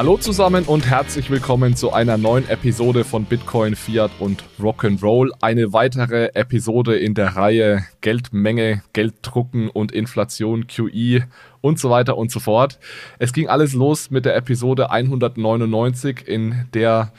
Hallo zusammen und herzlich willkommen zu einer neuen Episode von Bitcoin, Fiat und Rock'n'Roll. Eine weitere Episode in der Reihe Geldmenge, Gelddrucken und Inflation, QI und so weiter und so fort. Es ging alles los mit der Episode 199, in der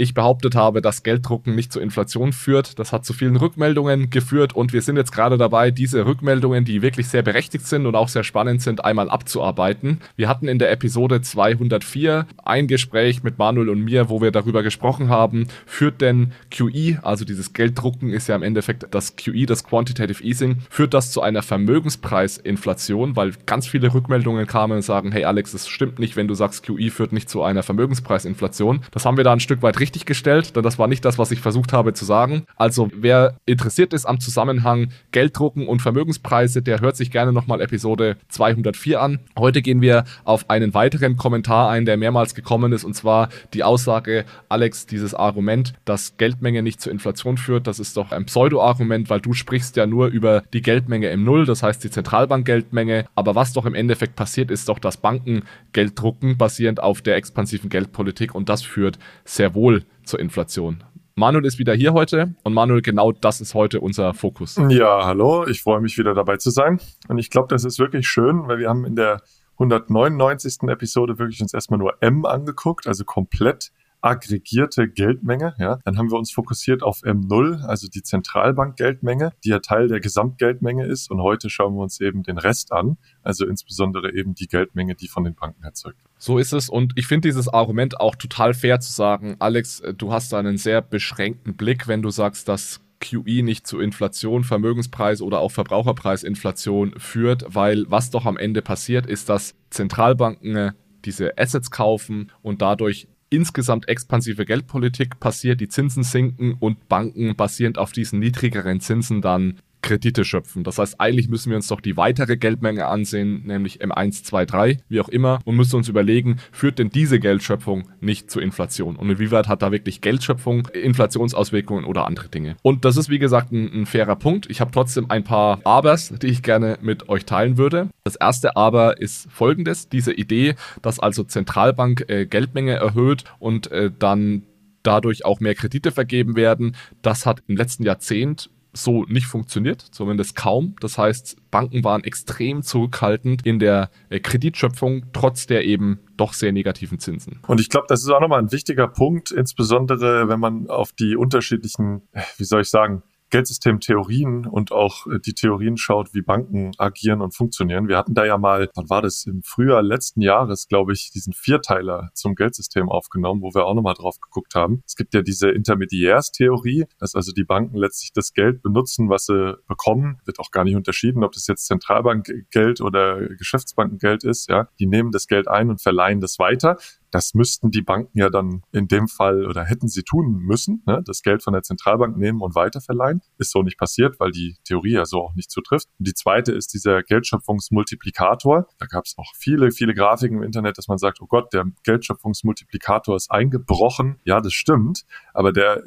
ich behauptet habe, dass Gelddrucken nicht zur Inflation führt. Das hat zu vielen Rückmeldungen geführt und wir sind jetzt gerade dabei, diese Rückmeldungen, die wirklich sehr berechtigt sind und auch sehr spannend sind, einmal abzuarbeiten. Wir hatten in der Episode 204 ein Gespräch mit Manuel und mir, wo wir darüber gesprochen haben, führt denn QE, also dieses Gelddrucken ist ja im Endeffekt das QE, das Quantitative Easing, führt das zu einer Vermögenspreisinflation, weil ganz viele Rückmeldungen kamen und sagen, hey Alex, das stimmt nicht, wenn du sagst, QE führt nicht zu einer Vermögenspreisinflation. Das haben wir da ein Stück weit richtig richtig gestellt, denn das war nicht das, was ich versucht habe zu sagen. Also wer interessiert ist am Zusammenhang Gelddrucken und Vermögenspreise, der hört sich gerne nochmal Episode 204 an. Heute gehen wir auf einen weiteren Kommentar ein, der mehrmals gekommen ist, und zwar die Aussage, Alex, dieses Argument, dass Geldmenge nicht zur Inflation führt, das ist doch ein Pseudo-Argument, weil du sprichst ja nur über die Geldmenge im Null, das heißt die Zentralbankgeldmenge. Aber was doch im Endeffekt passiert, ist doch, dass Banken Geld drucken, basierend auf der expansiven Geldpolitik und das führt sehr wohl zur Inflation. Manuel ist wieder hier heute und Manuel, genau das ist heute unser Fokus. Ja, hallo, ich freue mich wieder dabei zu sein und ich glaube, das ist wirklich schön, weil wir haben in der 199. Episode wirklich uns erstmal nur M angeguckt, also komplett aggregierte Geldmenge. Ja, dann haben wir uns fokussiert auf M0, also die Zentralbankgeldmenge, die ja Teil der Gesamtgeldmenge ist. Und heute schauen wir uns eben den Rest an, also insbesondere eben die Geldmenge, die von den Banken erzeugt. So ist es. Und ich finde dieses Argument auch total fair zu sagen, Alex, du hast da einen sehr beschränkten Blick, wenn du sagst, dass QE nicht zu Inflation, Vermögenspreis oder auch Verbraucherpreisinflation führt, weil was doch am Ende passiert, ist, dass Zentralbanken diese Assets kaufen und dadurch insgesamt expansive Geldpolitik passiert, die Zinsen sinken und Banken basierend auf diesen niedrigeren Zinsen dann Kredite schöpfen. Das heißt, eigentlich müssen wir uns doch die weitere Geldmenge ansehen, nämlich M1, 2, 3, wie auch immer, und müssen uns überlegen, führt denn diese Geldschöpfung nicht zur Inflation? Und inwieweit hat da wirklich Geldschöpfung Inflationsauswirkungen oder andere Dinge? Und das ist, wie gesagt, ein, ein fairer Punkt. Ich habe trotzdem ein paar Abers, die ich gerne mit euch teilen würde. Das erste Aber ist folgendes, diese Idee, dass also Zentralbank äh, Geldmenge erhöht und äh, dann dadurch auch mehr Kredite vergeben werden. Das hat im letzten Jahrzehnt so nicht funktioniert, zumindest kaum. Das heißt, Banken waren extrem zurückhaltend in der äh, Kreditschöpfung, trotz der eben doch sehr negativen Zinsen. Und ich glaube, das ist auch nochmal ein wichtiger Punkt, insbesondere wenn man auf die unterschiedlichen, äh, wie soll ich sagen, Geldsystemtheorien und auch äh, die Theorien schaut, wie Banken agieren und funktionieren. Wir hatten da ja mal, wann war das, im Frühjahr letzten Jahres, glaube ich, diesen Vierteiler zum Geldsystem aufgenommen, wo wir auch nochmal drauf geguckt haben. Es gibt ja diese Intermediärstheorie, dass also die Banken letztlich das Geld benutzen, was sie bekommen. Wird auch gar nicht unterschieden, ob das jetzt Zentralbankgeld oder Geschäftsbankengeld ist. Ja, die nehmen das Geld ein und verleihen das weiter. Das müssten die Banken ja dann in dem Fall oder hätten sie tun müssen, ne? das Geld von der Zentralbank nehmen und weiterverleihen. Ist so nicht passiert, weil die Theorie ja so auch nicht zutrifft. Und die zweite ist dieser Geldschöpfungsmultiplikator. Da gab es auch viele, viele Grafiken im Internet, dass man sagt, oh Gott, der Geldschöpfungsmultiplikator ist eingebrochen. Ja, das stimmt, aber der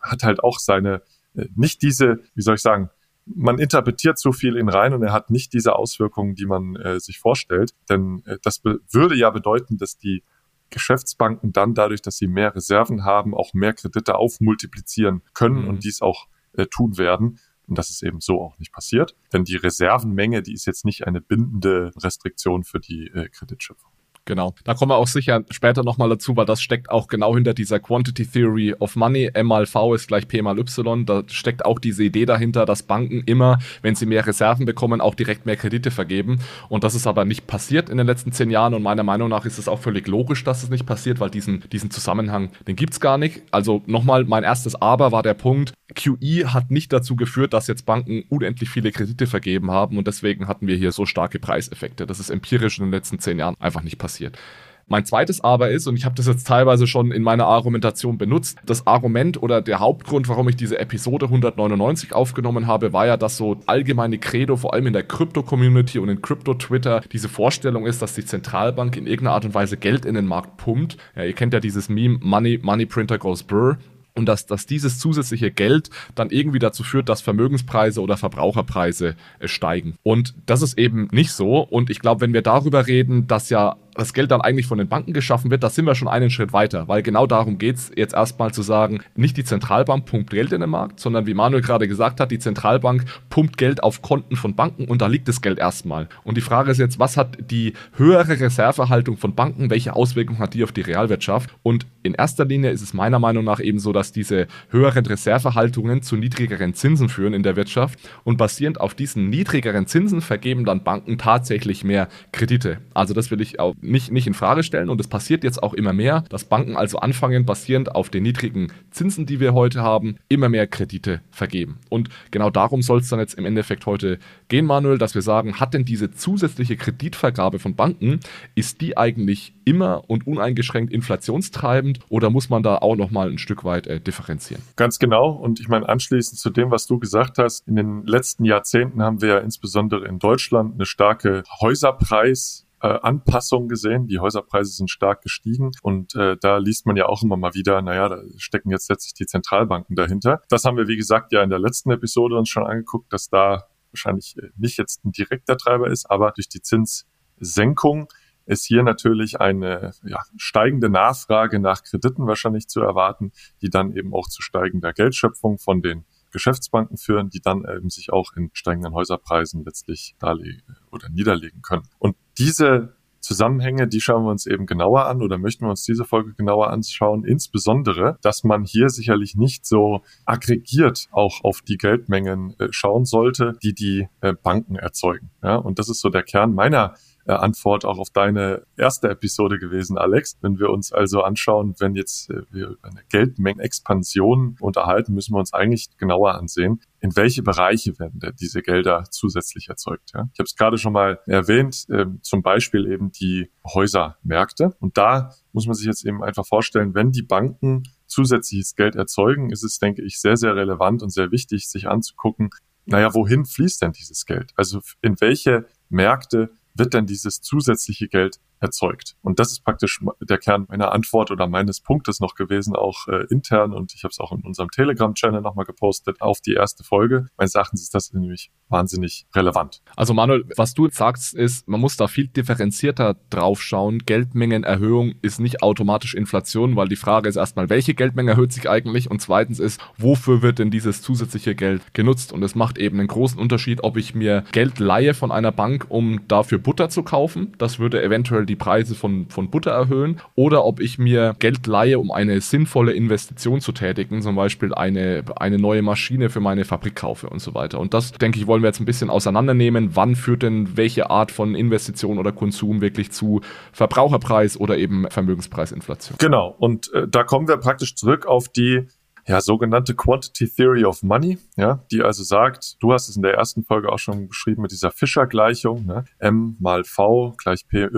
hat halt auch seine, äh, nicht diese, wie soll ich sagen, man interpretiert zu viel in rein und er hat nicht diese Auswirkungen, die man äh, sich vorstellt. Denn äh, das würde ja bedeuten, dass die Geschäftsbanken dann dadurch, dass sie mehr Reserven haben, auch mehr Kredite aufmultiplizieren können mhm. und dies auch äh, tun werden. Und das ist eben so auch nicht passiert. Denn die Reservenmenge, die ist jetzt nicht eine bindende Restriktion für die äh, Kreditschöpfung. Genau. Da kommen wir auch sicher später nochmal dazu, weil das steckt auch genau hinter dieser Quantity Theory of Money. M mal V ist gleich P mal Y. Da steckt auch diese Idee dahinter, dass Banken immer, wenn sie mehr Reserven bekommen, auch direkt mehr Kredite vergeben. Und das ist aber nicht passiert in den letzten zehn Jahren. Und meiner Meinung nach ist es auch völlig logisch, dass es nicht passiert, weil diesen, diesen Zusammenhang, den gibt's gar nicht. Also nochmal, mein erstes Aber war der Punkt, QE hat nicht dazu geführt, dass jetzt Banken unendlich viele Kredite vergeben haben und deswegen hatten wir hier so starke Preiseffekte. Das ist empirisch in den letzten zehn Jahren einfach nicht passiert. Mein zweites Aber ist, und ich habe das jetzt teilweise schon in meiner Argumentation benutzt, das Argument oder der Hauptgrund, warum ich diese Episode 199 aufgenommen habe, war ja, dass so allgemeine Credo, vor allem in der Krypto-Community und in Krypto-Twitter, diese Vorstellung ist, dass die Zentralbank in irgendeiner Art und Weise Geld in den Markt pumpt. Ja, ihr kennt ja dieses Meme, Money, Money Printer goes brr und dass, dass dieses zusätzliche Geld dann irgendwie dazu führt, dass Vermögenspreise oder Verbraucherpreise äh, steigen. Und das ist eben nicht so. Und ich glaube, wenn wir darüber reden, dass ja das Geld dann eigentlich von den Banken geschaffen wird, da sind wir schon einen Schritt weiter, weil genau darum geht es jetzt erstmal zu sagen, nicht die Zentralbank pumpt Geld in den Markt, sondern wie Manuel gerade gesagt hat, die Zentralbank pumpt Geld auf Konten von Banken und da liegt das Geld erstmal. Und die Frage ist jetzt, was hat die höhere Reservehaltung von Banken, welche Auswirkungen hat die auf die Realwirtschaft? Und in erster Linie ist es meiner Meinung nach eben so, dass diese höheren Reservehaltungen zu niedrigeren Zinsen führen in der Wirtschaft und basierend auf diesen niedrigeren Zinsen vergeben dann Banken tatsächlich mehr Kredite. Also das will ich auch nicht, nicht in Frage stellen und es passiert jetzt auch immer mehr, dass Banken also anfangen, basierend auf den niedrigen Zinsen, die wir heute haben, immer mehr Kredite vergeben. Und genau darum soll es dann jetzt im Endeffekt heute gehen, Manuel, dass wir sagen, hat denn diese zusätzliche Kreditvergabe von Banken, ist die eigentlich immer und uneingeschränkt inflationstreibend oder muss man da auch nochmal ein Stück weit äh, differenzieren? Ganz genau. Und ich meine, anschließend zu dem, was du gesagt hast, in den letzten Jahrzehnten haben wir ja insbesondere in Deutschland eine starke Häuserpreis äh, Anpassung gesehen. Die Häuserpreise sind stark gestiegen und äh, da liest man ja auch immer mal wieder, naja, da stecken jetzt letztlich die Zentralbanken dahinter. Das haben wir, wie gesagt, ja in der letzten Episode uns schon angeguckt, dass da wahrscheinlich äh, nicht jetzt ein direkter Treiber ist, aber durch die Zinssenkung ist hier natürlich eine ja, steigende Nachfrage nach Krediten wahrscheinlich zu erwarten, die dann eben auch zu steigender Geldschöpfung von den Geschäftsbanken führen, die dann eben sich auch in steigenden Häuserpreisen letztlich darlegen oder niederlegen können. Und diese Zusammenhänge, die schauen wir uns eben genauer an oder möchten wir uns diese Folge genauer anschauen. Insbesondere, dass man hier sicherlich nicht so aggregiert auch auf die Geldmengen äh, schauen sollte, die die äh, Banken erzeugen. Ja, und das ist so der Kern meiner Antwort auch auf deine erste Episode gewesen, Alex. Wenn wir uns also anschauen, wenn jetzt äh, wir über eine Geldmengenexpansion unterhalten, müssen wir uns eigentlich genauer ansehen, in welche Bereiche werden denn diese Gelder zusätzlich erzeugt. Ja? Ich habe es gerade schon mal erwähnt, äh, zum Beispiel eben die Häusermärkte. Und da muss man sich jetzt eben einfach vorstellen, wenn die Banken zusätzliches Geld erzeugen, ist es, denke ich, sehr, sehr relevant und sehr wichtig, sich anzugucken, naja, wohin fließt denn dieses Geld? Also in welche Märkte wird denn dieses zusätzliche Geld erzeugt. Und das ist praktisch der Kern meiner Antwort oder meines Punktes noch gewesen, auch äh, intern. Und ich habe es auch in unserem Telegram-Channel nochmal gepostet auf die erste Folge. Meines Erachtens ist das nämlich wahnsinnig relevant. Also Manuel, was du sagst, ist, man muss da viel differenzierter drauf schauen. Geldmengenerhöhung ist nicht automatisch Inflation, weil die Frage ist erstmal, welche Geldmenge erhöht sich eigentlich? Und zweitens ist, wofür wird denn dieses zusätzliche Geld genutzt? Und es macht eben einen großen Unterschied, ob ich mir Geld leihe von einer Bank, um dafür Butter zu kaufen. Das würde eventuell die Preise von, von Butter erhöhen oder ob ich mir Geld leihe, um eine sinnvolle Investition zu tätigen, zum Beispiel eine, eine neue Maschine für meine Fabrik kaufe und so weiter. Und das, denke ich, wollen wir jetzt ein bisschen auseinandernehmen. Wann führt denn welche Art von Investition oder Konsum wirklich zu Verbraucherpreis oder eben Vermögenspreisinflation? Genau. Und äh, da kommen wir praktisch zurück auf die ja, sogenannte Quantity Theory of Money, ja, die also sagt, du hast es in der ersten Folge auch schon beschrieben mit dieser Fischer-Gleichung, ne, M mal V gleich PY,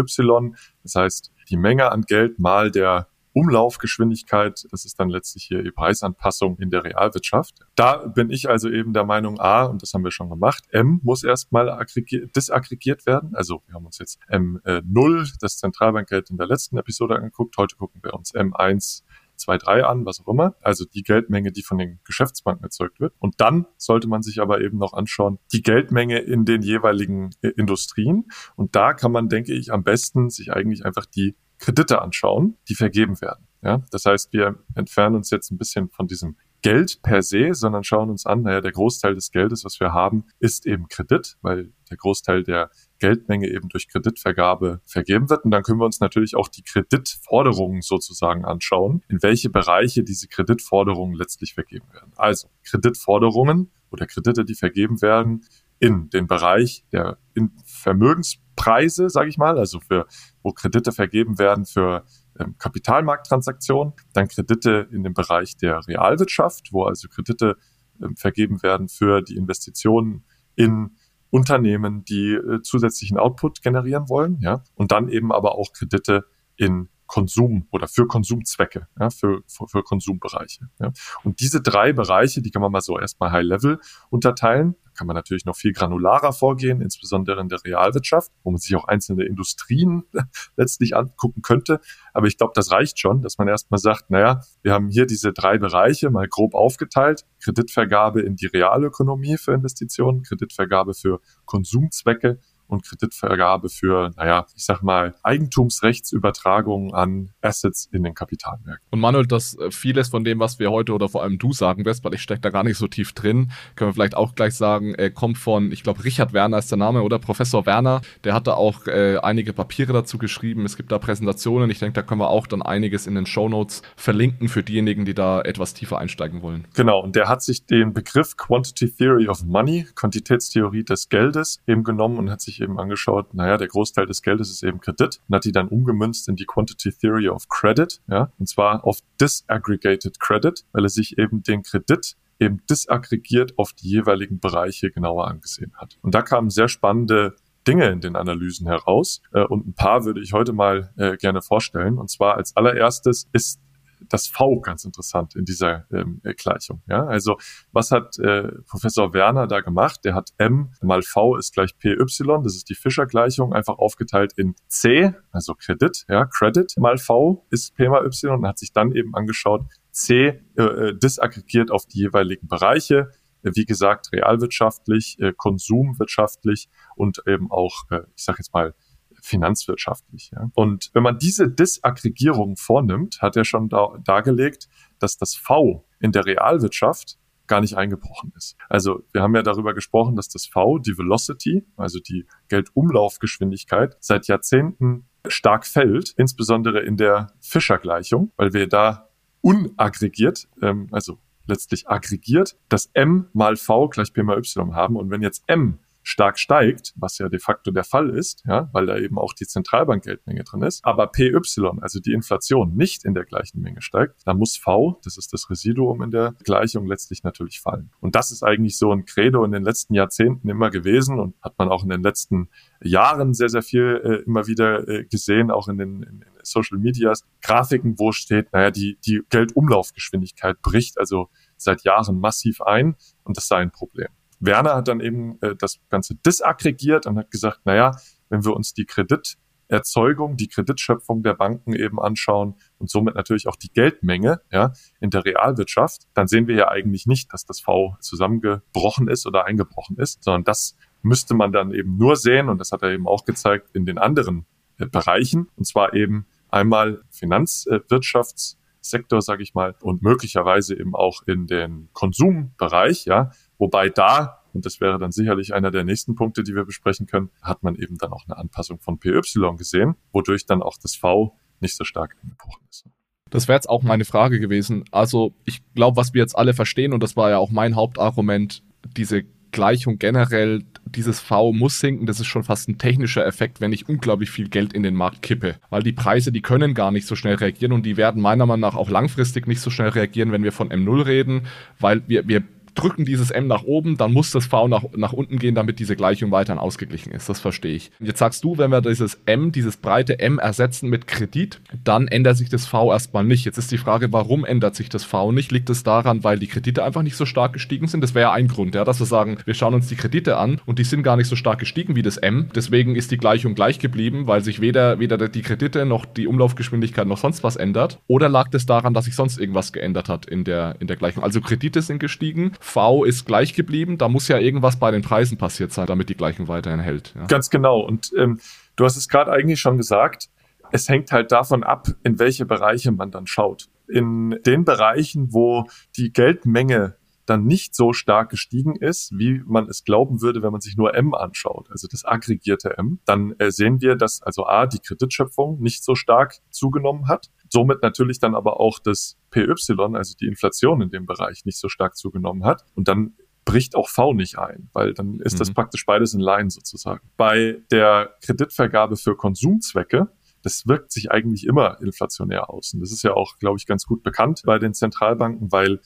das heißt, die Menge an Geld mal der Umlaufgeschwindigkeit, das ist dann letztlich hier die Preisanpassung in der Realwirtschaft. Da bin ich also eben der Meinung A, und das haben wir schon gemacht, M muss erstmal disaggregiert werden. Also wir haben uns jetzt M0, äh, das Zentralbankgeld in der letzten Episode angeguckt. Heute gucken wir uns M1 2, 3 an, was auch immer. Also die Geldmenge, die von den Geschäftsbanken erzeugt wird. Und dann sollte man sich aber eben noch anschauen, die Geldmenge in den jeweiligen äh, Industrien. Und da kann man, denke ich, am besten sich eigentlich einfach die Kredite anschauen, die vergeben werden. Ja, das heißt, wir entfernen uns jetzt ein bisschen von diesem Geld per se, sondern schauen uns an, naja, der Großteil des Geldes, was wir haben, ist eben Kredit, weil der Großteil der Geldmenge eben durch Kreditvergabe vergeben wird. Und dann können wir uns natürlich auch die Kreditforderungen sozusagen anschauen, in welche Bereiche diese Kreditforderungen letztlich vergeben werden. Also Kreditforderungen oder Kredite, die vergeben werden in den Bereich der Vermögenspreise, sage ich mal, also für wo Kredite vergeben werden für ähm, Kapitalmarkttransaktionen, dann Kredite in dem Bereich der Realwirtschaft, wo also Kredite ähm, vergeben werden für die Investitionen in Unternehmen, die äh, zusätzlichen Output generieren wollen, ja, und dann eben aber auch Kredite in Konsum oder für Konsumzwecke, ja, für, für, für Konsumbereiche. Ja. Und diese drei Bereiche, die kann man mal so erstmal High Level unterteilen. Da kann man natürlich noch viel granularer vorgehen, insbesondere in der Realwirtschaft, wo man sich auch einzelne Industrien letztlich angucken könnte. Aber ich glaube, das reicht schon, dass man erstmal sagt, naja, wir haben hier diese drei Bereiche mal grob aufgeteilt. Kreditvergabe in die Realökonomie für Investitionen, Kreditvergabe für Konsumzwecke und Kreditvergabe für, naja, ich sag mal, Eigentumsrechtsübertragung an Assets in den Kapitalmärkten. Und Manuel, das äh, vieles von dem, was wir heute oder vor allem du sagen wirst, weil ich stecke da gar nicht so tief drin, können wir vielleicht auch gleich sagen, äh, kommt von, ich glaube, Richard Werner ist der Name oder Professor Werner, der hat da auch äh, einige Papiere dazu geschrieben. Es gibt da Präsentationen. Ich denke, da können wir auch dann einiges in den Show Notes verlinken für diejenigen, die da etwas tiefer einsteigen wollen. Genau, und der hat sich den Begriff Quantity Theory of Money, Quantitätstheorie des Geldes, eben genommen und hat sich eben angeschaut, naja, der Großteil des Geldes ist eben Kredit und hat die dann umgemünzt in die Quantity Theory of Credit, ja, und zwar auf Disaggregated Credit, weil er sich eben den Kredit eben disaggregiert auf die jeweiligen Bereiche genauer angesehen hat. Und da kamen sehr spannende Dinge in den Analysen heraus. Äh, und ein paar würde ich heute mal äh, gerne vorstellen. Und zwar als allererstes ist das V ganz interessant in dieser ähm, Gleichung. Ja? Also was hat äh, Professor Werner da gemacht? Der hat M mal V ist gleich PY, das ist die Fischer-Gleichung, einfach aufgeteilt in C, also Kredit, ja, Credit mal V ist P mal Y und hat sich dann eben angeschaut, C äh, äh disaggregiert auf die jeweiligen Bereiche, wie gesagt, realwirtschaftlich, äh, konsumwirtschaftlich und eben auch, äh, ich sage jetzt mal, finanzwirtschaftlich. Ja. Und wenn man diese Disaggregierung vornimmt, hat er schon da, dargelegt, dass das V in der Realwirtschaft gar nicht eingebrochen ist. Also wir haben ja darüber gesprochen, dass das V, die Velocity, also die Geldumlaufgeschwindigkeit, seit Jahrzehnten stark fällt, insbesondere in der Fischer-Gleichung, weil wir da unaggregiert, ähm, also letztlich aggregiert, das M mal V gleich P mal Y haben. Und wenn jetzt M stark steigt, was ja de facto der Fall ist, ja, weil da eben auch die Zentralbankgeldmenge drin ist, aber PY, also die Inflation, nicht in der gleichen Menge steigt, dann muss V, das ist das Residuum in der Gleichung, letztlich natürlich fallen. Und das ist eigentlich so ein Credo in den letzten Jahrzehnten immer gewesen und hat man auch in den letzten Jahren sehr, sehr viel äh, immer wieder äh, gesehen, auch in den in, in Social Medias, Grafiken, wo steht, naja, die, die Geldumlaufgeschwindigkeit bricht also seit Jahren massiv ein und das sei ein Problem. Werner hat dann eben äh, das Ganze disaggregiert und hat gesagt, naja, wenn wir uns die Krediterzeugung, die Kreditschöpfung der Banken eben anschauen und somit natürlich auch die Geldmenge ja, in der Realwirtschaft, dann sehen wir ja eigentlich nicht, dass das V zusammengebrochen ist oder eingebrochen ist, sondern das müsste man dann eben nur sehen, und das hat er eben auch gezeigt, in den anderen äh, Bereichen, und zwar eben einmal Finanzwirtschaftssektor, äh, sage ich mal, und möglicherweise eben auch in den Konsumbereich, ja, Wobei da, und das wäre dann sicherlich einer der nächsten Punkte, die wir besprechen können, hat man eben dann auch eine Anpassung von PY gesehen, wodurch dann auch das V nicht so stark eingebrochen ist. Das wäre jetzt auch meine Frage gewesen. Also ich glaube, was wir jetzt alle verstehen, und das war ja auch mein Hauptargument, diese Gleichung generell, dieses V muss sinken, das ist schon fast ein technischer Effekt, wenn ich unglaublich viel Geld in den Markt kippe. Weil die Preise, die können gar nicht so schnell reagieren und die werden meiner Meinung nach auch langfristig nicht so schnell reagieren, wenn wir von M0 reden, weil wir, wir drücken dieses M nach oben, dann muss das V nach, nach unten gehen, damit diese Gleichung weiterhin ausgeglichen ist. Das verstehe ich. Jetzt sagst du, wenn wir dieses M, dieses breite M ersetzen mit Kredit, dann ändert sich das V erstmal nicht. Jetzt ist die Frage, warum ändert sich das V nicht? Liegt es daran, weil die Kredite einfach nicht so stark gestiegen sind? Das wäre ja ein Grund, ja, dass wir sagen, wir schauen uns die Kredite an und die sind gar nicht so stark gestiegen wie das M. Deswegen ist die Gleichung gleich geblieben, weil sich weder, weder die Kredite noch die Umlaufgeschwindigkeit noch sonst was ändert. Oder lag es daran, dass sich sonst irgendwas geändert hat in der, in der Gleichung? Also Kredite sind gestiegen, V ist gleich geblieben. Da muss ja irgendwas bei den Preisen passiert sein, damit die Gleichung weiterhin hält. Ja. Ganz genau. Und ähm, du hast es gerade eigentlich schon gesagt. Es hängt halt davon ab, in welche Bereiche man dann schaut. In den Bereichen, wo die Geldmenge dann nicht so stark gestiegen ist, wie man es glauben würde, wenn man sich nur M anschaut, also das aggregierte M, dann äh, sehen wir, dass also A, die Kreditschöpfung nicht so stark zugenommen hat, somit natürlich dann aber auch das PY, also die Inflation in dem Bereich nicht so stark zugenommen hat und dann bricht auch V nicht ein, weil dann ist mhm. das praktisch beides in Line sozusagen. Bei der Kreditvergabe für Konsumzwecke das wirkt sich eigentlich immer inflationär aus. Und das ist ja auch, glaube ich, ganz gut bekannt bei den Zentralbanken, weil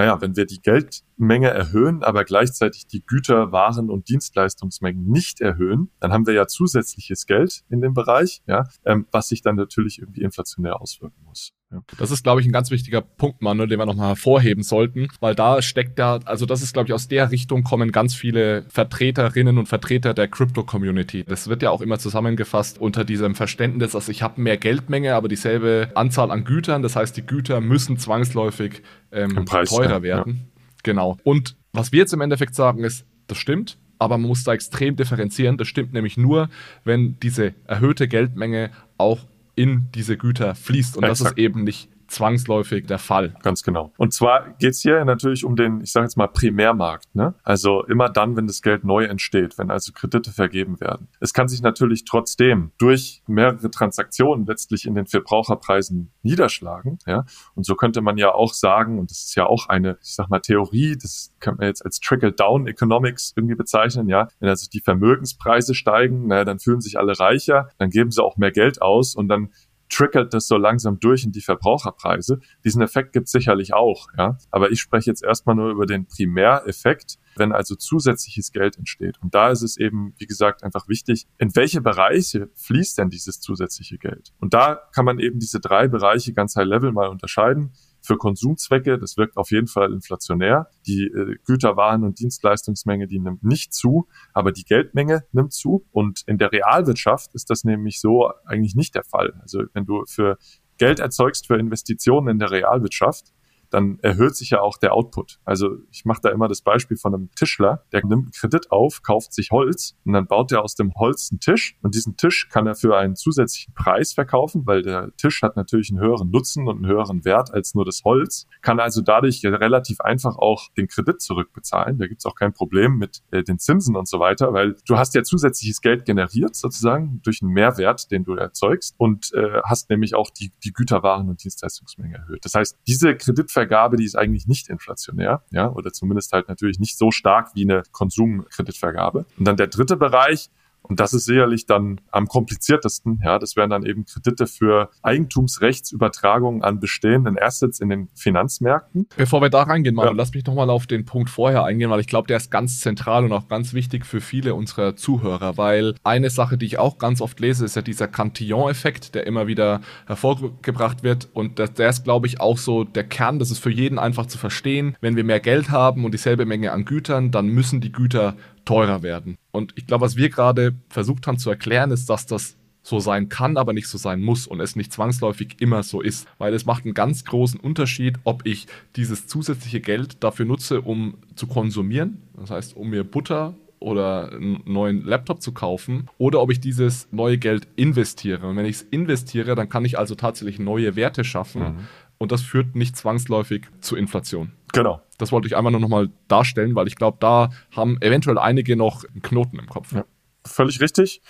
naja, wenn wir die Geldmenge erhöhen, aber gleichzeitig die Güter, Waren und Dienstleistungsmengen nicht erhöhen, dann haben wir ja zusätzliches Geld in dem Bereich, ja, ähm, was sich dann natürlich irgendwie inflationär auswirken muss. Ja. Das ist, glaube ich, ein ganz wichtiger Punkt, Manuel, den wir nochmal hervorheben sollten, weil da steckt ja, also das ist, glaube ich, aus der Richtung kommen ganz viele Vertreterinnen und Vertreter der Crypto-Community. Das wird ja auch immer zusammengefasst unter diesem Verständnis, dass ich habe mehr Geldmenge, aber dieselbe Anzahl an Gütern. Das heißt, die Güter müssen zwangsläufig ähm, Preis, teurer ja. werden. Ja. Genau. Und was wir jetzt im Endeffekt sagen ist, das stimmt, aber man muss da extrem differenzieren. Das stimmt nämlich nur, wenn diese erhöhte Geldmenge auch in diese Güter fließt. Und Exakt. das ist eben nicht zwangsläufig der Fall. Ganz genau. Und zwar geht's hier natürlich um den, ich sage jetzt mal, Primärmarkt. Ne? Also immer dann, wenn das Geld neu entsteht, wenn also Kredite vergeben werden. Es kann sich natürlich trotzdem durch mehrere Transaktionen letztlich in den Verbraucherpreisen niederschlagen. Ja? Und so könnte man ja auch sagen, und das ist ja auch eine, ich sag mal, Theorie, das kann man jetzt als Trickle-Down-Economics irgendwie bezeichnen. Ja? Wenn also die Vermögenspreise steigen, naja, dann fühlen sich alle reicher, dann geben sie auch mehr Geld aus und dann trickelt das so langsam durch in die Verbraucherpreise. Diesen Effekt gibt es sicherlich auch, ja. Aber ich spreche jetzt erstmal nur über den Primäreffekt, wenn also zusätzliches Geld entsteht. Und da ist es eben, wie gesagt, einfach wichtig, in welche Bereiche fließt denn dieses zusätzliche Geld? Und da kann man eben diese drei Bereiche ganz high level mal unterscheiden für Konsumzwecke. Das wirkt auf jeden Fall inflationär. Die äh, Güter, Waren und Dienstleistungsmenge, die nimmt nicht zu, aber die Geldmenge nimmt zu. Und in der Realwirtschaft ist das nämlich so eigentlich nicht der Fall. Also wenn du für Geld erzeugst für Investitionen in der Realwirtschaft, dann erhöht sich ja auch der Output. Also ich mache da immer das Beispiel von einem Tischler, der nimmt einen Kredit auf, kauft sich Holz und dann baut er aus dem Holz einen Tisch und diesen Tisch kann er für einen zusätzlichen Preis verkaufen, weil der Tisch hat natürlich einen höheren Nutzen und einen höheren Wert als nur das Holz, kann also dadurch relativ einfach auch den Kredit zurückbezahlen. Da gibt's auch kein Problem mit äh, den Zinsen und so weiter, weil du hast ja zusätzliches Geld generiert sozusagen durch einen Mehrwert, den du erzeugst und äh, hast nämlich auch die, die Güterwaren und Dienstleistungsmenge erhöht. Das heißt, diese Kreditvergabe Kreditvergabe, die ist eigentlich nicht inflationär, ja, oder zumindest halt natürlich nicht so stark wie eine Konsumkreditvergabe. Und dann der dritte Bereich, und das ist sicherlich dann am kompliziertesten. Ja, das wären dann eben Kredite für Eigentumsrechtsübertragungen an bestehenden Assets in den Finanzmärkten. Bevor wir da reingehen, Manu, ja. lass mich nochmal auf den Punkt vorher eingehen, weil ich glaube, der ist ganz zentral und auch ganz wichtig für viele unserer Zuhörer, weil eine Sache, die ich auch ganz oft lese, ist ja dieser Cantillon-Effekt, der immer wieder hervorgebracht wird. Und der, der ist, glaube ich, auch so der Kern. Das ist für jeden einfach zu verstehen. Wenn wir mehr Geld haben und dieselbe Menge an Gütern, dann müssen die Güter teurer werden. Und ich glaube, was wir gerade versucht haben zu erklären, ist, dass das so sein kann, aber nicht so sein muss und es nicht zwangsläufig immer so ist. Weil es macht einen ganz großen Unterschied, ob ich dieses zusätzliche Geld dafür nutze, um zu konsumieren, das heißt, um mir Butter oder einen neuen Laptop zu kaufen oder ob ich dieses neue Geld investiere. Und wenn ich es investiere, dann kann ich also tatsächlich neue Werte schaffen mhm. und das führt nicht zwangsläufig zu Inflation. Genau. Das wollte ich einfach nur nochmal darstellen, weil ich glaube, da haben eventuell einige noch einen Knoten im Kopf. Ja, völlig richtig.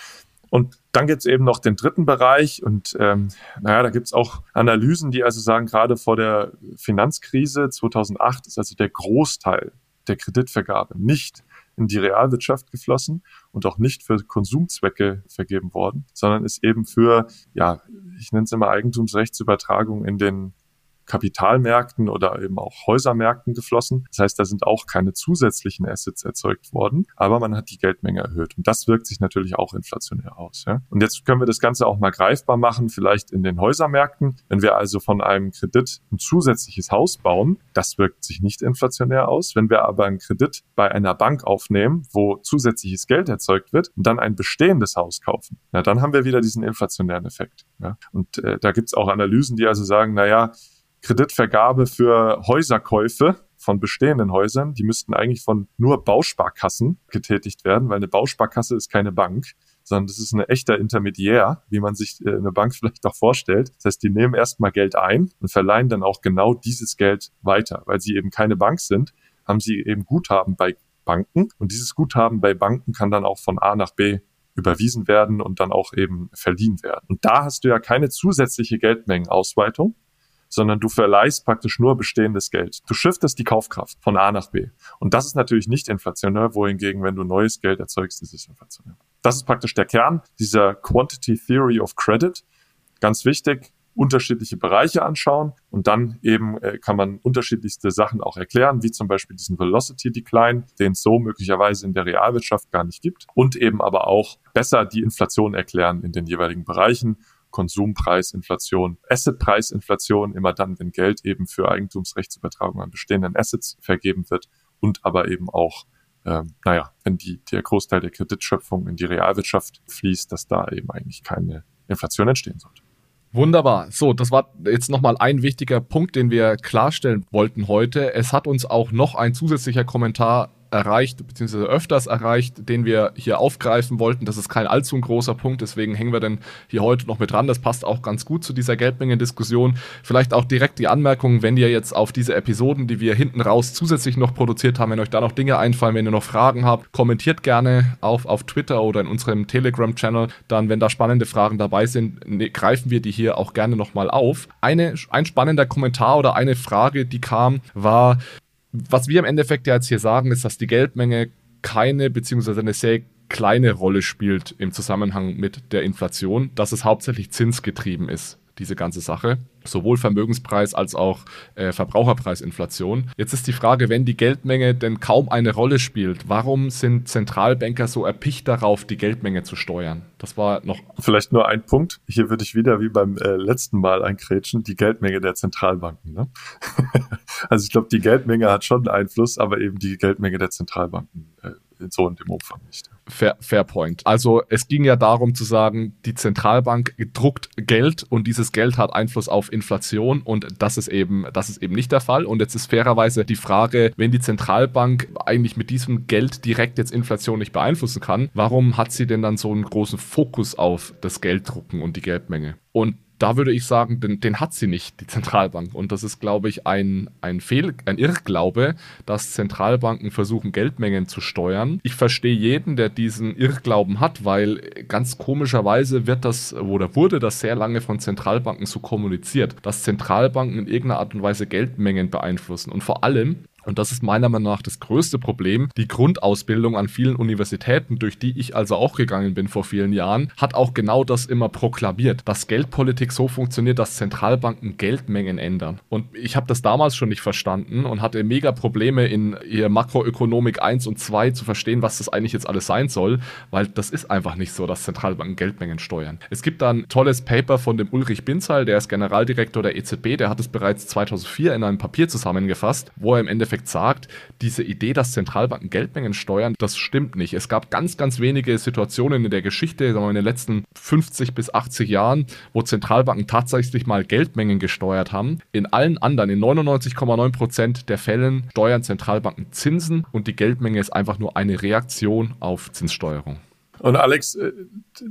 Und dann gibt es eben noch den dritten Bereich und ähm, naja, da gibt es auch Analysen, die also sagen, gerade vor der Finanzkrise 2008 ist also der Großteil der Kreditvergabe nicht in die Realwirtschaft geflossen und auch nicht für Konsumzwecke vergeben worden, sondern ist eben für, ja, ich nenne es immer Eigentumsrechtsübertragung in den Kapitalmärkten oder eben auch Häusermärkten geflossen. Das heißt, da sind auch keine zusätzlichen Assets erzeugt worden, aber man hat die Geldmenge erhöht. Und das wirkt sich natürlich auch inflationär aus. Ja? Und jetzt können wir das Ganze auch mal greifbar machen, vielleicht in den Häusermärkten. Wenn wir also von einem Kredit ein zusätzliches Haus bauen, das wirkt sich nicht inflationär aus. Wenn wir aber einen Kredit bei einer Bank aufnehmen, wo zusätzliches Geld erzeugt wird und dann ein bestehendes Haus kaufen, na, dann haben wir wieder diesen inflationären Effekt. Ja? Und äh, da gibt's auch Analysen, die also sagen, na ja, Kreditvergabe für Häuserkäufe von bestehenden Häusern, die müssten eigentlich von nur Bausparkassen getätigt werden, weil eine Bausparkasse ist keine Bank, sondern das ist ein echter Intermediär, wie man sich äh, eine Bank vielleicht auch vorstellt. Das heißt, die nehmen erstmal Geld ein und verleihen dann auch genau dieses Geld weiter. Weil sie eben keine Bank sind, haben sie eben Guthaben bei Banken und dieses Guthaben bei Banken kann dann auch von A nach B überwiesen werden und dann auch eben verliehen werden. Und da hast du ja keine zusätzliche Geldmengenausweitung, sondern du verleihst praktisch nur bestehendes Geld. Du shiftest die Kaufkraft von A nach B. Und das ist natürlich nicht inflationär, wohingegen, wenn du neues Geld erzeugst, ist es inflationär. Das ist praktisch der Kern dieser Quantity Theory of Credit. Ganz wichtig, unterschiedliche Bereiche anschauen und dann eben äh, kann man unterschiedlichste Sachen auch erklären, wie zum Beispiel diesen Velocity Decline, den es so möglicherweise in der Realwirtschaft gar nicht gibt und eben aber auch besser die Inflation erklären in den jeweiligen Bereichen Konsumpreisinflation, Assetpreisinflation, immer dann, wenn Geld eben für Eigentumsrechtsübertragung an bestehenden Assets vergeben wird und aber eben auch ähm, naja, wenn die, der Großteil der Kreditschöpfung in die Realwirtschaft fließt, dass da eben eigentlich keine Inflation entstehen sollte. Wunderbar. So, das war jetzt nochmal ein wichtiger Punkt, den wir klarstellen wollten heute. Es hat uns auch noch ein zusätzlicher Kommentar erreicht, beziehungsweise öfters erreicht, den wir hier aufgreifen wollten. Das ist kein allzu großer Punkt, deswegen hängen wir denn hier heute noch mit dran. Das passt auch ganz gut zu dieser Geldmengendiskussion. Vielleicht auch direkt die Anmerkung, wenn ihr jetzt auf diese Episoden, die wir hinten raus zusätzlich noch produziert haben, wenn euch da noch Dinge einfallen, wenn ihr noch Fragen habt, kommentiert gerne auf, auf Twitter oder in unserem Telegram-Channel. Dann, wenn da spannende Fragen dabei sind, ne, greifen wir die hier auch gerne nochmal auf. Eine, ein spannender Kommentar oder eine Frage, die kam, war, was wir im Endeffekt ja jetzt hier sagen, ist, dass die Geldmenge keine beziehungsweise eine sehr kleine Rolle spielt im Zusammenhang mit der Inflation, dass es hauptsächlich zinsgetrieben ist diese ganze Sache. Sowohl Vermögenspreis als auch äh, Verbraucherpreisinflation. Jetzt ist die Frage, wenn die Geldmenge denn kaum eine Rolle spielt, warum sind Zentralbanker so erpicht darauf, die Geldmenge zu steuern? Das war noch. Vielleicht nur ein Punkt. Hier würde ich wieder wie beim äh, letzten Mal einkrätschen, die Geldmenge der Zentralbanken. Ne? also ich glaube, die Geldmenge hat schon Einfluss, aber eben die Geldmenge der Zentralbanken äh, so in dem Umfang nicht. Fair, fair point. Also es ging ja darum zu sagen, die Zentralbank druckt Geld und dieses Geld hat Einfluss auf Inflation und das ist eben, das ist eben nicht der Fall. Und jetzt ist fairerweise die Frage, wenn die Zentralbank eigentlich mit diesem Geld direkt jetzt Inflation nicht beeinflussen kann, warum hat sie denn dann so einen großen Fokus auf das Gelddrucken und die Geldmenge? Und da würde ich sagen, den, den, hat sie nicht, die Zentralbank. Und das ist, glaube ich, ein, ein Fehl, ein Irrglaube, dass Zentralbanken versuchen, Geldmengen zu steuern. Ich verstehe jeden, der diesen Irrglauben hat, weil ganz komischerweise wird das oder wurde das sehr lange von Zentralbanken so kommuniziert, dass Zentralbanken in irgendeiner Art und Weise Geldmengen beeinflussen. Und vor allem und das ist meiner Meinung nach das größte Problem. Die Grundausbildung an vielen Universitäten, durch die ich also auch gegangen bin vor vielen Jahren, hat auch genau das immer proklamiert, dass Geldpolitik so funktioniert, dass Zentralbanken Geldmengen ändern. Und ich habe das damals schon nicht verstanden und hatte mega Probleme in ihr Makroökonomik 1 und 2 zu verstehen, was das eigentlich jetzt alles sein soll, weil das ist einfach nicht so, dass Zentralbanken Geldmengen steuern. Es gibt da ein tolles Paper von dem Ulrich Binzal, der ist Generaldirektor der EZB, der hat es bereits 2004 in einem Papier zusammengefasst, wo er im Endeffekt Endeffekt sagt, diese Idee, dass Zentralbanken Geldmengen steuern, das stimmt nicht. Es gab ganz, ganz wenige Situationen in der Geschichte, sagen wir in den letzten 50 bis 80 Jahren, wo Zentralbanken tatsächlich mal Geldmengen gesteuert haben. In allen anderen, in 99,9 Prozent der Fällen steuern Zentralbanken Zinsen und die Geldmenge ist einfach nur eine Reaktion auf Zinssteuerung. Und Alex, äh,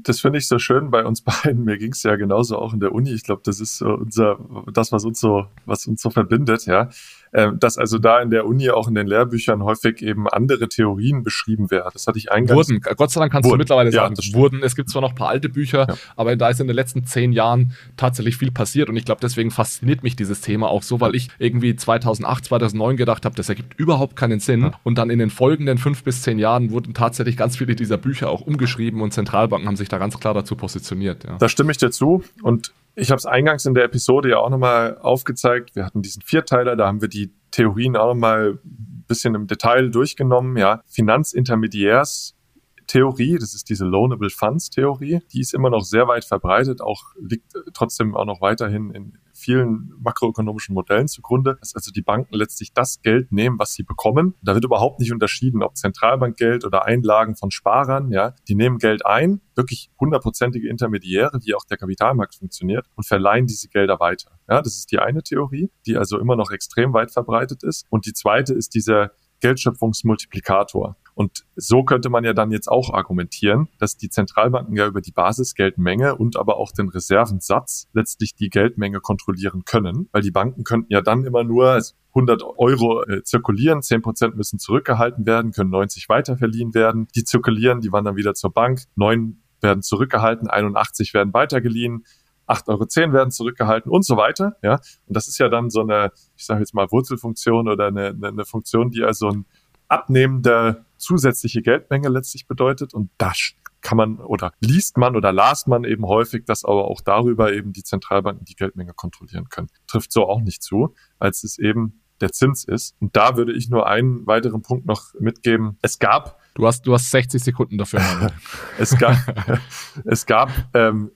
das finde ich so schön bei uns beiden. Mir ging es ja genauso auch in der Uni. Ich glaube, das ist unser, das, was uns so, was uns so verbindet, ja. Ähm, dass also da in der Uni auch in den Lehrbüchern häufig eben andere Theorien beschrieben werden. Das hatte ich eingangs. Wurden, Gott sei Dank kannst wurden. du mittlerweile sagen, ja, wurden. Es gibt zwar noch ein paar alte Bücher, ja. aber da ist in den letzten zehn Jahren tatsächlich viel passiert und ich glaube, deswegen fasziniert mich dieses Thema auch so, weil ich irgendwie 2008, 2009 gedacht habe, das ergibt überhaupt keinen Sinn ja. und dann in den folgenden fünf bis zehn Jahren wurden tatsächlich ganz viele dieser Bücher auch umgeschrieben und Zentralbanken haben sich da ganz klar dazu positioniert. Da stimme ich dir zu und ich habe es eingangs in der Episode ja auch nochmal aufgezeigt. Wir hatten diesen Vierteiler, da haben wir die Theorien auch nochmal ein bisschen im Detail durchgenommen. Ja, Finanzintermediärs Theorie, das ist diese Loanable Funds Theorie, die ist immer noch sehr weit verbreitet, auch liegt trotzdem auch noch weiterhin in vielen makroökonomischen Modellen zugrunde, dass also die Banken letztlich das Geld nehmen, was sie bekommen. Da wird überhaupt nicht unterschieden, ob Zentralbankgeld oder Einlagen von Sparern, ja, die nehmen Geld ein, wirklich hundertprozentige Intermediäre, wie auch der Kapitalmarkt funktioniert und verleihen diese Gelder weiter. Ja, das ist die eine Theorie, die also immer noch extrem weit verbreitet ist. Und die zweite ist dieser Geldschöpfungsmultiplikator. Und so könnte man ja dann jetzt auch argumentieren, dass die Zentralbanken ja über die Basisgeldmenge und aber auch den Reservensatz letztlich die Geldmenge kontrollieren können, weil die Banken könnten ja dann immer nur 100 Euro äh, zirkulieren, 10 Prozent müssen zurückgehalten werden, können 90 weiterverliehen werden. Die zirkulieren, die wandern wieder zur Bank, 9 werden zurückgehalten, 81 werden weitergeliehen, 8,10 Euro werden zurückgehalten und so weiter. Ja, und das ist ja dann so eine, ich sage jetzt mal Wurzelfunktion oder eine, eine, eine Funktion, die also ein abnehmende zusätzliche Geldmenge letztlich bedeutet. Und das kann man oder liest man oder las man eben häufig, dass aber auch darüber eben die Zentralbanken die Geldmenge kontrollieren können. Trifft so auch nicht zu, als es eben der Zins ist. Und da würde ich nur einen weiteren Punkt noch mitgeben. Es gab. Du hast, du hast 60 Sekunden dafür. es gab, es gab ähm,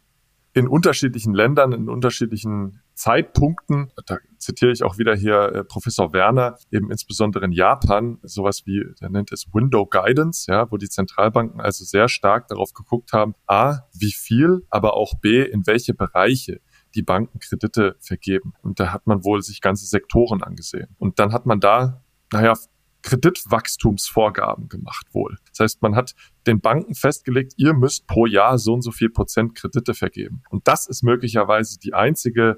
in unterschiedlichen Ländern, in unterschiedlichen Zeitpunkten, da zitiere ich auch wieder hier äh, Professor Werner, eben insbesondere in Japan, sowas wie, der nennt es Window Guidance, ja, wo die Zentralbanken also sehr stark darauf geguckt haben, a, wie viel, aber auch b, in welche Bereiche die Banken Kredite vergeben. Und da hat man wohl sich ganze Sektoren angesehen. Und dann hat man da, naja, Kreditwachstumsvorgaben gemacht wohl. Das heißt, man hat den Banken festgelegt, ihr müsst pro Jahr so und so viel Prozent Kredite vergeben. Und das ist möglicherweise die einzige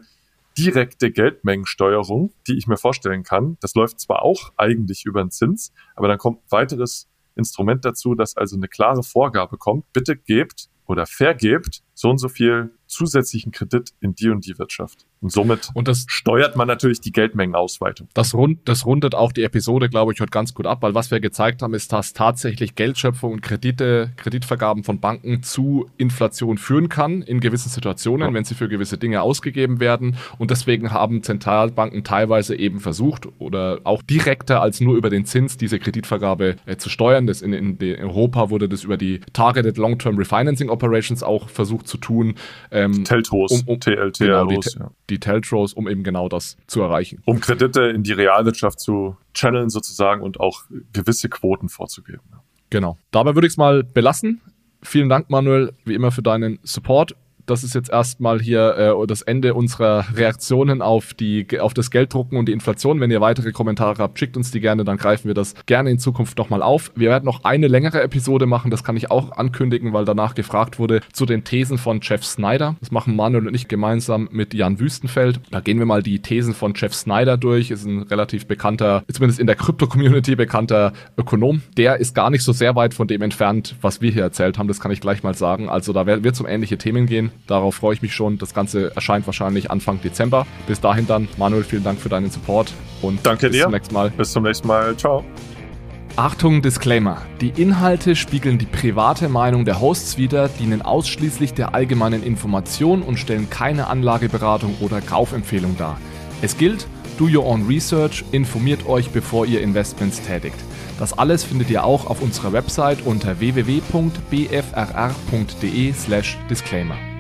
direkte Geldmengensteuerung, die ich mir vorstellen kann. Das läuft zwar auch eigentlich über den Zins, aber dann kommt ein weiteres Instrument dazu, dass also eine klare Vorgabe kommt. Bitte gebt oder vergebt so und so viel zusätzlichen Kredit in die und die Wirtschaft. Und somit und das, steuert man natürlich die Geldmengenausweitung. Das, rund, das rundet auch die Episode, glaube ich, heute ganz gut ab, weil was wir gezeigt haben, ist, dass tatsächlich Geldschöpfung und Kredite, Kreditvergaben von Banken zu Inflation führen kann in gewissen Situationen, ja. wenn sie für gewisse Dinge ausgegeben werden. Und deswegen haben Zentralbanken teilweise eben versucht oder auch direkter als nur über den Zins diese Kreditvergabe äh, zu steuern. Das in, in, in, Europa wurde das über die Targeted Long-Term Refinancing Operations auch versucht zu tun. Ähm, Teltros, um, um, TLTROs, genau, die, ja. die Teltros, um eben genau das zu erreichen. Um Kredite in die Realwirtschaft zu channeln sozusagen und auch gewisse Quoten vorzugeben. Genau. Dabei würde ich es mal belassen. Vielen Dank, Manuel, wie immer für deinen Support das ist jetzt erstmal hier äh, das Ende unserer Reaktionen auf, die, auf das Gelddrucken und die Inflation. Wenn ihr weitere Kommentare habt, schickt uns die gerne, dann greifen wir das gerne in Zukunft nochmal auf. Wir werden noch eine längere Episode machen, das kann ich auch ankündigen, weil danach gefragt wurde zu den Thesen von Jeff Snyder. Das machen Manuel und ich gemeinsam mit Jan Wüstenfeld. Da gehen wir mal die Thesen von Jeff Snyder durch. Ist ein relativ bekannter, zumindest in der Krypto-Community bekannter Ökonom. Der ist gar nicht so sehr weit von dem entfernt, was wir hier erzählt haben. Das kann ich gleich mal sagen. Also da wird es um ähnliche Themen gehen. Darauf freue ich mich schon. Das Ganze erscheint wahrscheinlich Anfang Dezember. Bis dahin dann, Manuel, vielen Dank für deinen Support und Danke bis dir. zum nächsten Mal. Bis zum nächsten Mal. Ciao. Achtung, Disclaimer. Die Inhalte spiegeln die private Meinung der Hosts wider, dienen ausschließlich der allgemeinen Information und stellen keine Anlageberatung oder Kaufempfehlung dar. Es gilt, do your own research, informiert euch, bevor ihr Investments tätigt. Das alles findet ihr auch auf unserer Website unter www.bfrr.de/disclaimer.